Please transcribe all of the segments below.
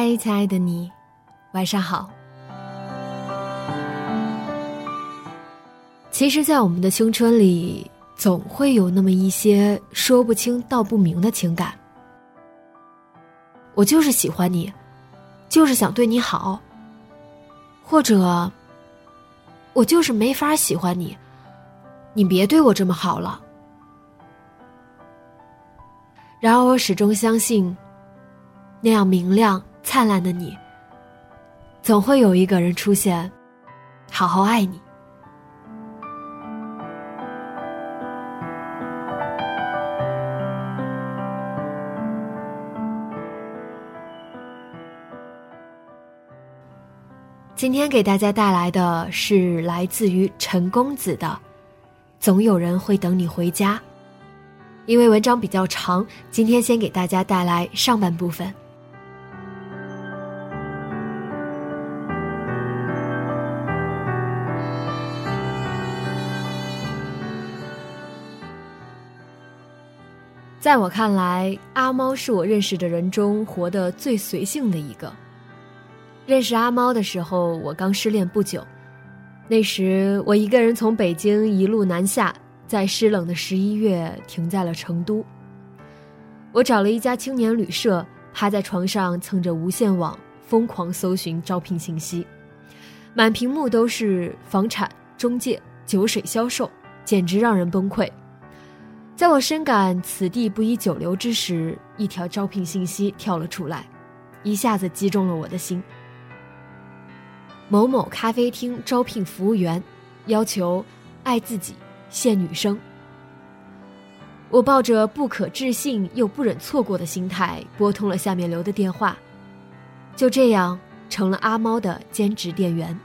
嗨，亲爱的你，晚上好。其实，在我们的青春里，总会有那么一些说不清道不明的情感。我就是喜欢你，就是想对你好，或者，我就是没法喜欢你，你别对我这么好了。然而，我始终相信。那样明亮灿烂的你，总会有一个人出现，好好爱你。今天给大家带来的是来自于陈公子的《总有人会等你回家》，因为文章比较长，今天先给大家带来上半部分。在我看来，阿猫是我认识的人中活得最随性的一个。认识阿猫的时候，我刚失恋不久，那时我一个人从北京一路南下，在湿冷的十一月停在了成都。我找了一家青年旅社，趴在床上蹭着无线网，疯狂搜寻招聘信息，满屏幕都是房产中介、酒水销售，简直让人崩溃。在我深感此地不宜久留之时，一条招聘信息跳了出来，一下子击中了我的心。某某咖啡厅招聘服务员，要求爱自己，限女生。我抱着不可置信又不忍错过的心态，拨通了下面留的电话，就这样成了阿猫的兼职店员。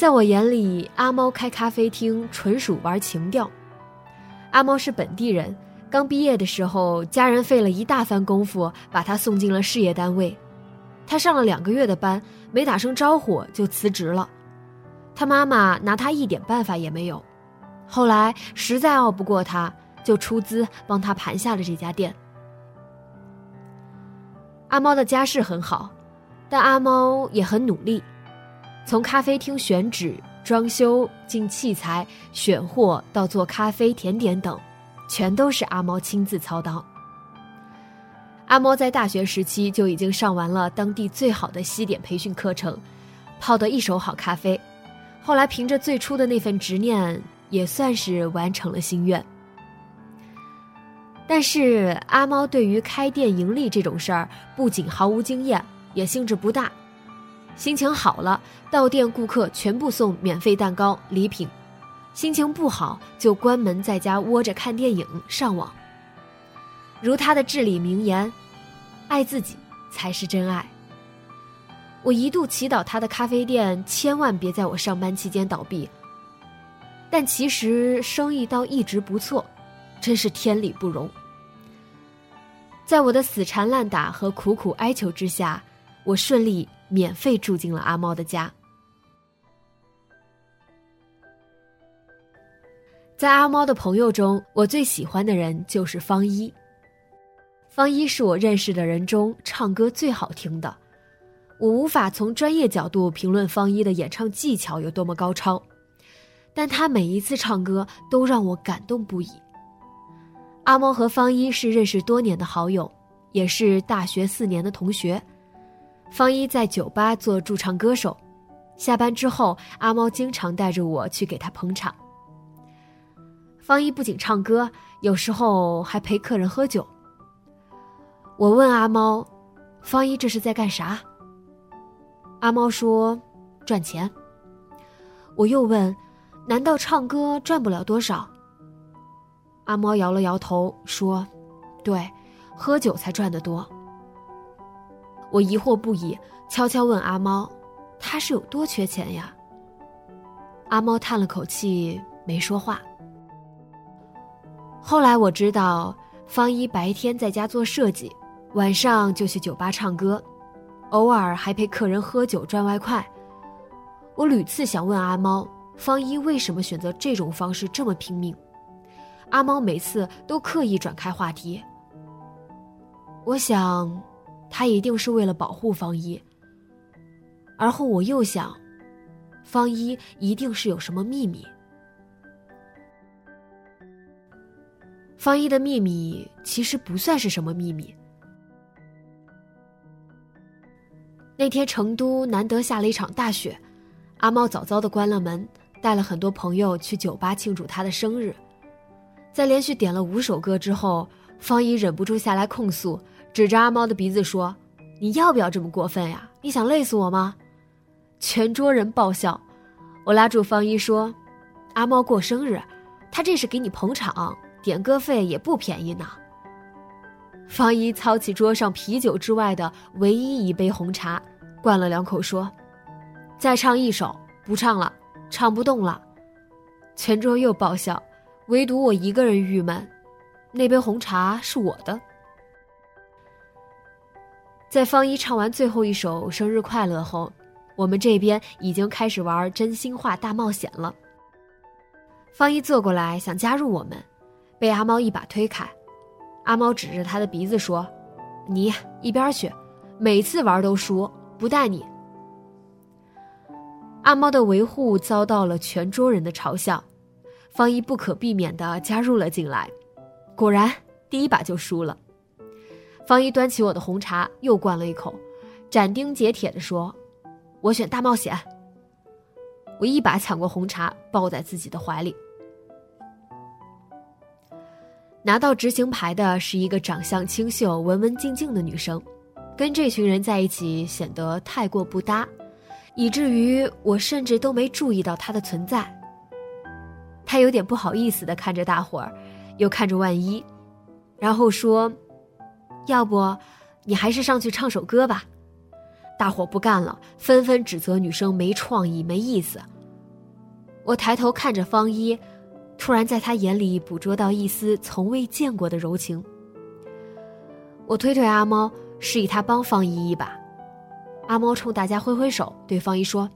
在我眼里，阿猫开咖啡厅纯属玩情调。阿猫是本地人，刚毕业的时候，家人费了一大番功夫把他送进了事业单位。他上了两个月的班，没打声招呼就辞职了。他妈妈拿他一点办法也没有。后来实在拗不过他，就出资帮他盘下了这家店。阿猫的家世很好，但阿猫也很努力。从咖啡厅选址、装修、进器材、选货到做咖啡、甜点等，全都是阿猫亲自操刀。阿猫在大学时期就已经上完了当地最好的西点培训课程，泡得一手好咖啡。后来凭着最初的那份执念，也算是完成了心愿。但是阿猫对于开店盈利这种事儿，不仅毫无经验，也兴致不大。心情好了，到店顾客全部送免费蛋糕礼品；心情不好，就关门在家窝着看电影、上网。如他的至理名言：“爱自己才是真爱。”我一度祈祷他的咖啡店千万别在我上班期间倒闭。但其实生意倒一直不错，真是天理不容。在我的死缠烂打和苦苦哀求之下，我顺利。免费住进了阿猫的家。在阿猫的朋友中，我最喜欢的人就是方一。方一是我认识的人中唱歌最好听的。我无法从专业角度评论方一的演唱技巧有多么高超，但他每一次唱歌都让我感动不已。阿猫和方一是认识多年的好友，也是大学四年的同学。方一在酒吧做驻唱歌手，下班之后，阿猫经常带着我去给他捧场。方一不仅唱歌，有时候还陪客人喝酒。我问阿猫：“方一这是在干啥？”阿猫说：“赚钱。”我又问：“难道唱歌赚不了多少？”阿猫摇了摇头说：“对，喝酒才赚得多。”我疑惑不已，悄悄问阿猫：“他是有多缺钱呀？”阿猫叹了口气，没说话。后来我知道，方一白天在家做设计，晚上就去酒吧唱歌，偶尔还陪客人喝酒赚外快。我屡次想问阿猫，方一为什么选择这种方式这么拼命？阿猫每次都刻意转开话题。我想，他一定是为了保护方一。而后我又想，方一一定是有什么秘密。方一的秘密其实不算是什么秘密。那天成都难得下了一场大雪，阿猫早早的关了门，带了很多朋友去酒吧庆祝他的生日。在连续点了五首歌之后，方一忍不住下来控诉，指着阿猫的鼻子说：“你要不要这么过分呀？你想累死我吗？”全桌人爆笑。我拉住方一说：“阿猫过生日，他这是给你捧场。”点歌费也不便宜呢。方一操起桌上啤酒之外的唯一一杯红茶，灌了两口，说：“再唱一首，不唱了，唱不动了。”全桌又爆笑，唯独我一个人郁闷。那杯红茶是我的。在方一唱完最后一首《生日快乐》后，我们这边已经开始玩真心话大冒险了。方一坐过来想加入我们。被阿猫一把推开，阿猫指着他的鼻子说：“你一边去，每次玩都输，不带你。”阿猫的维护遭到了全桌人的嘲笑，方一不可避免的加入了进来，果然第一把就输了。方一端起我的红茶又灌了一口，斩钉截铁的说：“我选大冒险。”我一把抢过红茶，抱在自己的怀里。拿到执行牌的是一个长相清秀、文文静静的女生，跟这群人在一起显得太过不搭，以至于我甚至都没注意到她的存在。她有点不好意思的看着大伙儿，又看着万一，然后说：“要不，你还是上去唱首歌吧。”大伙不干了，纷纷指责女生没创意、没意思。我抬头看着方一。突然，在他眼里捕捉到一丝从未见过的柔情。我推推阿猫，示意他帮方一一把。阿猫冲大家挥挥手，对方一说：“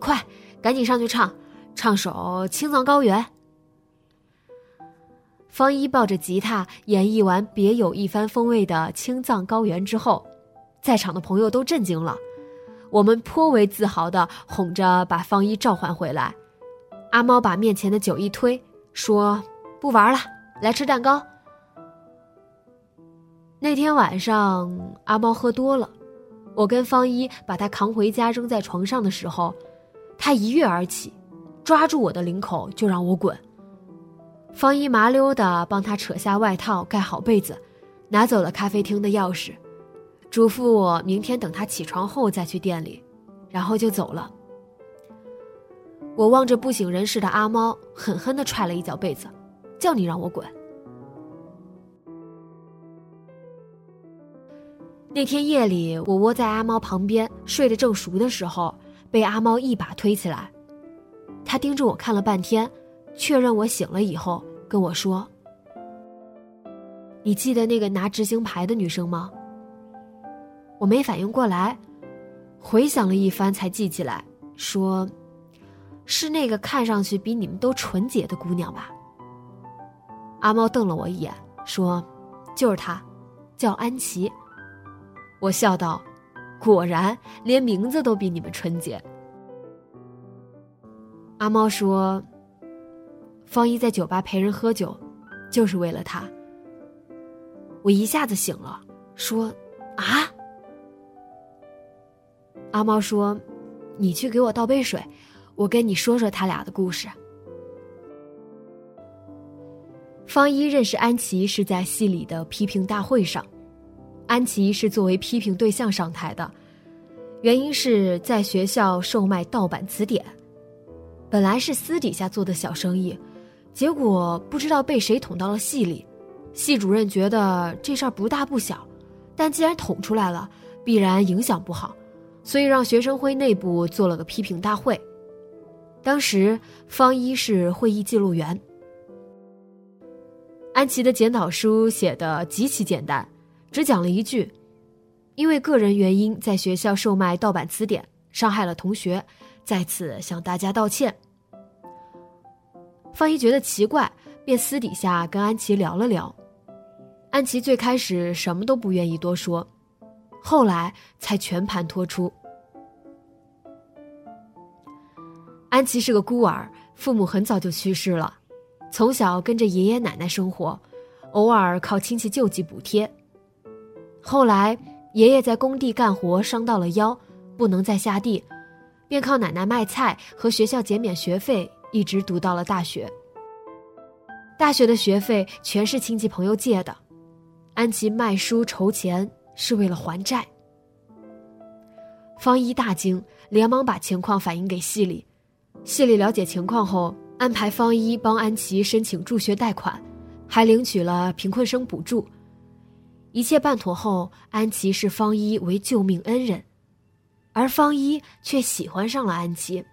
快，赶紧上去唱，唱首《青藏高原》。”方一抱着吉他演绎完别有一番风味的《青藏高原》之后，在场的朋友都震惊了。我们颇为自豪地哄着把方一召唤回来。阿猫把面前的酒一推。说不玩了，来吃蛋糕。那天晚上，阿猫喝多了，我跟方一把他扛回家，扔在床上的时候，他一跃而起，抓住我的领口就让我滚。方一麻溜的帮他扯下外套，盖好被子，拿走了咖啡厅的钥匙，嘱咐我明天等他起床后再去店里，然后就走了。我望着不省人事的阿猫，狠狠地踹了一脚被子，叫你让我滚。那天夜里，我窝在阿猫旁边睡得正熟的时候，被阿猫一把推起来。他盯着我看了半天，确认我醒了以后，跟我说：“你记得那个拿执行牌的女生吗？”我没反应过来，回想了一番才记起来，说。是那个看上去比你们都纯洁的姑娘吧？阿猫瞪了我一眼，说：“就是她，叫安琪。”我笑道：“果然，连名字都比你们纯洁。”阿猫说：“方一在酒吧陪人喝酒，就是为了他，我一下子醒了，说：“啊！”阿猫说：“你去给我倒杯水，我跟你说说他俩的故事。”方一认识安琪是在戏里的批评大会上，安琪是作为批评对象上台的，原因是在学校售卖盗版词典，本来是私底下做的小生意，结果不知道被谁捅到了系里，系主任觉得这事儿不大不小，但既然捅出来了，必然影响不好，所以让学生会内部做了个批评大会，当时方一是会议记录员。安琪的检讨书写的极其简单，只讲了一句：“因为个人原因在学校售卖盗版词典，伤害了同学，在此向大家道歉。”方一觉得奇怪，便私底下跟安琪聊了聊。安琪最开始什么都不愿意多说，后来才全盘托出。安琪是个孤儿，父母很早就去世了。从小跟着爷爷奶奶生活，偶尔靠亲戚救济补贴。后来爷爷在工地干活伤到了腰，不能再下地，便靠奶奶卖菜和学校减免学费，一直读到了大学。大学的学费全是亲戚朋友借的，安琪卖书筹钱是为了还债。方一大惊，连忙把情况反映给系里，系里了解情况后。安排方一帮安琪申请助学贷款，还领取了贫困生补助。一切办妥后，安琪视方一为救命恩人，而方一却喜欢上了安琪。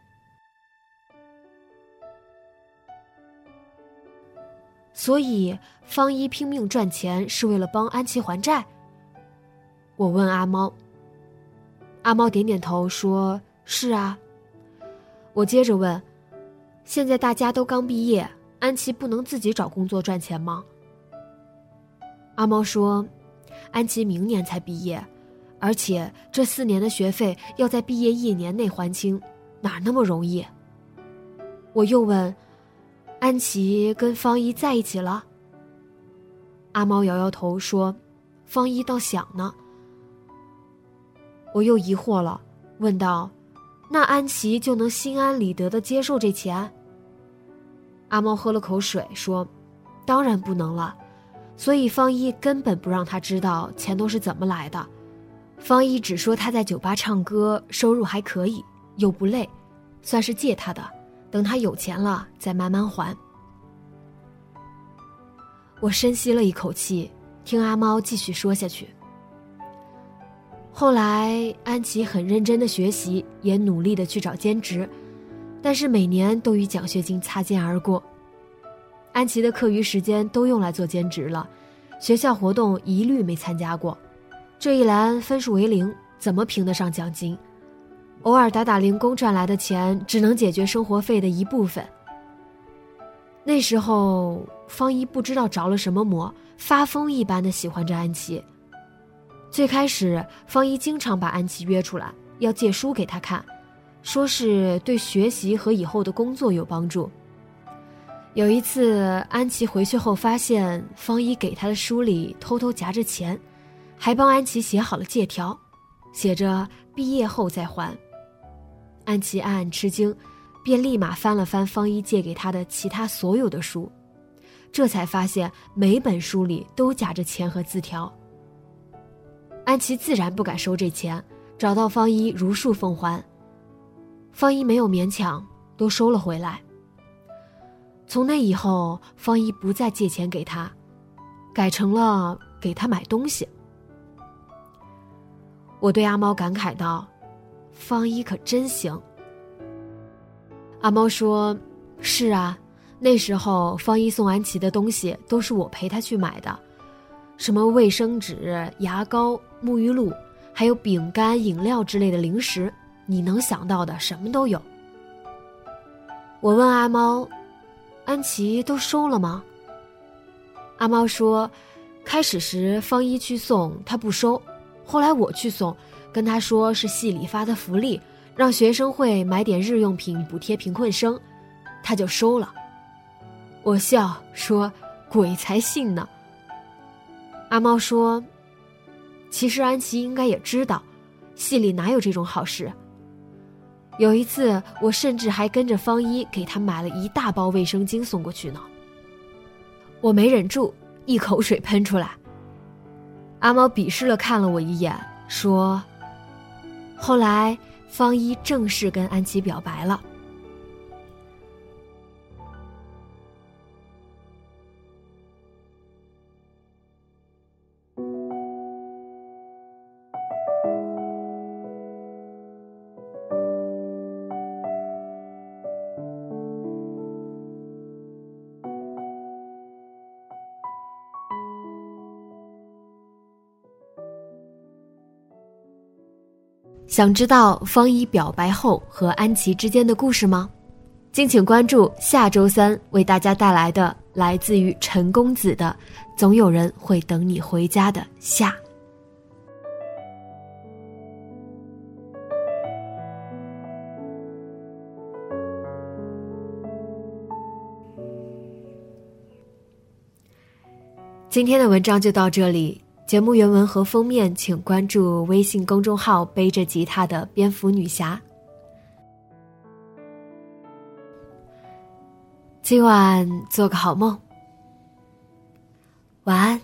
所以，方一拼命赚钱是为了帮安琪还债。我问阿猫，阿猫点点头说：“是啊。”我接着问。现在大家都刚毕业，安琪不能自己找工作赚钱吗？阿猫说：“安琪明年才毕业，而且这四年的学费要在毕业一年内还清，哪那么容易？”我又问：“安琪跟方一在一起了？”阿猫摇摇头说：“方一倒想呢。”我又疑惑了，问道。那安琪就能心安理得的接受这钱？阿猫喝了口水说：“当然不能了，所以方一根本不让他知道钱都是怎么来的。方一只说他在酒吧唱歌，收入还可以，又不累，算是借他的，等他有钱了再慢慢还。”我深吸了一口气，听阿猫继续说下去。后来，安琪很认真的学习，也努力的去找兼职，但是每年都与奖学金擦肩而过。安琪的课余时间都用来做兼职了，学校活动一律没参加过。这一栏分数为零，怎么评得上奖金？偶尔打打零工赚来的钱，只能解决生活费的一部分。那时候，方一不知道着了什么魔，发疯一般的喜欢着安琪。最开始，方一经常把安琪约出来，要借书给他看，说是对学习和以后的工作有帮助。有一次，安琪回去后发现方一给他的书里偷偷夹着钱，还帮安琪写好了借条，写着毕业后再还。安琪暗暗吃惊，便立马翻了翻方一借给他的其他所有的书，这才发现每本书里都夹着钱和字条。安琪自然不敢收这钱，找到方一如数奉还。方一没有勉强，都收了回来。从那以后，方一不再借钱给他，改成了给他买东西。我对阿猫感慨道：“方一可真行。”阿猫说：“是啊，那时候方一送安琪的东西都是我陪他去买的。”什么卫生纸、牙膏、沐浴露，还有饼干、饮料之类的零食，你能想到的什么都有。我问阿猫：“安琪都收了吗？”阿猫说：“开始时方一去送，他不收；后来我去送，跟他说是系里发的福利，让学生会买点日用品补贴贫困生，他就收了。”我笑说：“鬼才信呢。”阿猫说：“其实安琪应该也知道，戏里哪有这种好事。有一次，我甚至还跟着方一给他买了一大包卫生巾送过去呢。”我没忍住，一口水喷出来。阿猫鄙视了看了我一眼，说：“后来方一正式跟安琪表白了。”想知道方一表白后和安琪之间的故事吗？敬请关注下周三为大家带来的来自于陈公子的《总有人会等你回家》的下。今天的文章就到这里。节目原文和封面，请关注微信公众号“背着吉他的蝙蝠女侠”。今晚做个好梦，晚安。